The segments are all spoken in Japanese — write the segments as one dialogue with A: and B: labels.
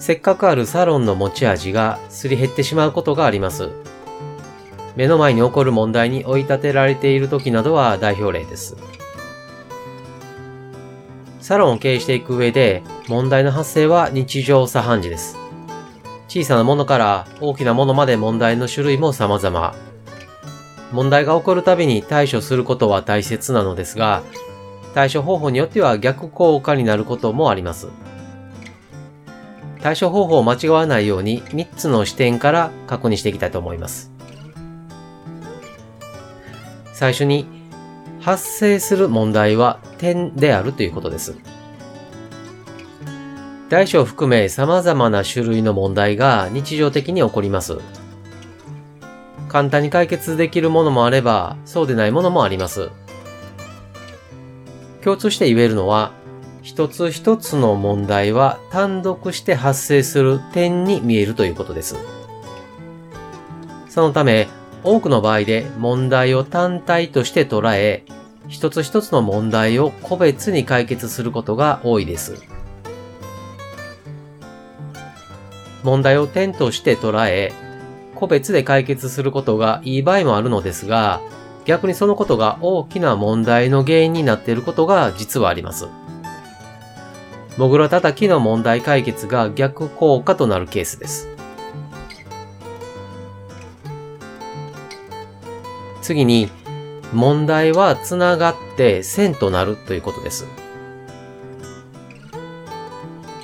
A: せっかくあるサロンの持ち味がすり減ってしまうことがあります。目の前に起こる問題に追い立てられている時などは代表例です。サロンを経営していく上で問題の発生は日常茶飯事です。小さなものから大きなものまで問題の種類も様々。問題が起こるたびに対処することは大切なのですが、対処方法によっては逆効果になることもあります。対処方法を間違わないように3つの視点から確認していきたいと思います。最初に、発生する問題は点であるということです。大小含め様々な種類の問題が日常的に起こります。簡単に解決できるものもあれば、そうでないものもあります。共通して言えるのは、一つ一つの問題は単独して発生する点に見えるということです。そのため、多くの場合で問題を単体として捉え、一つ一つの問題を個別に解決することが多いです。問題を点として捉え、個別で解決することがいい場合もあるのですが、逆にそのことが大きな問題の原因になっていることが実はあります。モグラ叩きの問題解決が逆効果となるケースです。次に、問題はつながって線となるということです。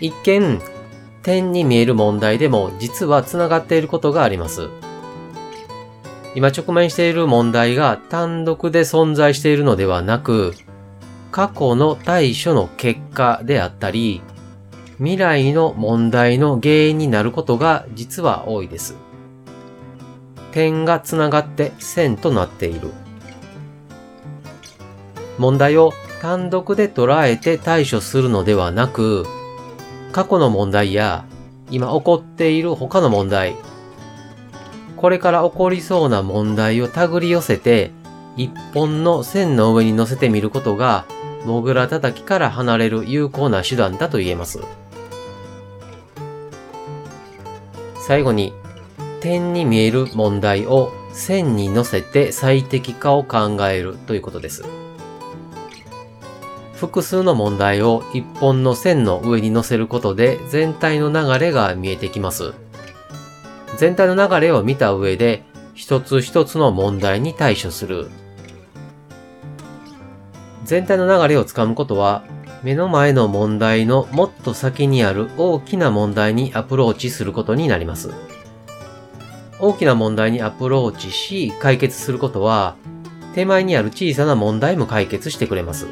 A: 一見、点に見える問題でも実はつながっていることがあります。今直面している問題が単独で存在しているのではなく、過去の対処の結果であったり、未来の問題の原因になることが実は多いです。点がつながって線となっている。問題を単独で捉えて対処するのではなく、過去の問題や今起こっている他の問題、これから起こりそうな問題を手繰り寄せて一本の線の上に乗せてみることがモグラ叩きから離れる有効な手段だと言えます。最後に、点に見える問題を線に乗せて最適化を考えるということです。複数の問題を一本の線の上に乗せることで全体の流れが見えてきます。全体の流れを見た上で一つ一つの問題に対処する全体の流れをつかむことは、目の前の問題のもっと先にある大きな問題にアプローチすることになります。大きな問題にアプローチし、解決することは、手前にある小さな問題も解決してくれます。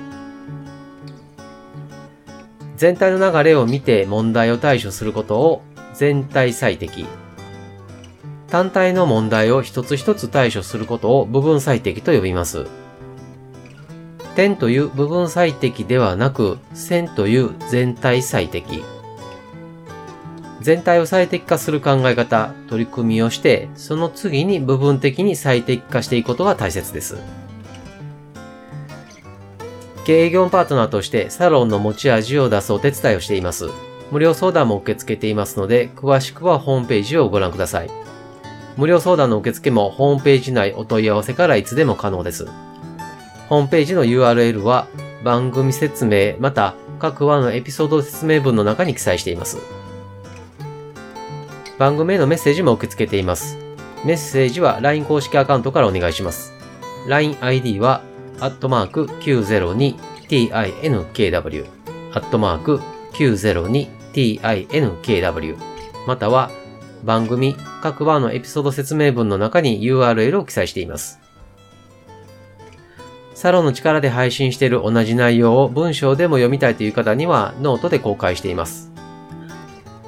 A: 全体の流れを見て問題を対処することを全体最適。単体の問題を一つ一つ対処することを部分最適と呼びます。点という部分最適ではなく、線という全体最適。全体を最適化する考え方、取り組みをして、その次に部分的に最適化していくことが大切です。経営業パートナーとしてサロンの持ち味を出すお手伝いをしています。無料相談も受け付けていますので、詳しくはホームページをご覧ください。無料相談の受付もホームページ内お問い合わせからいつでも可能です。ホームページの URL は番組説明また各話のエピソード説明文の中に記載しています。番組へのメッセージも受け付けています。メッセージは LINE 公式アカウントからお願いします。LINE ID は、アットマーク 902tinkw、アットマーク 902tinkw、または番組各話のエピソード説明文の中に URL を記載しています。サロンの力で配信している同じ内容を文章でも読みたいという方にはノートで公開しています。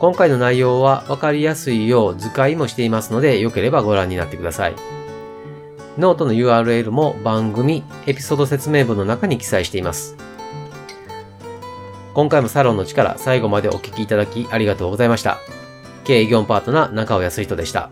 A: 今回の内容はわかりやすいよう図解もしていますので、よければご覧になってください。ノートの URL も番組、エピソード説明文の中に記載しています。今回もサロンの力、最後までお聴きいただきありがとうございました。経営業パートナー中尾康人でした。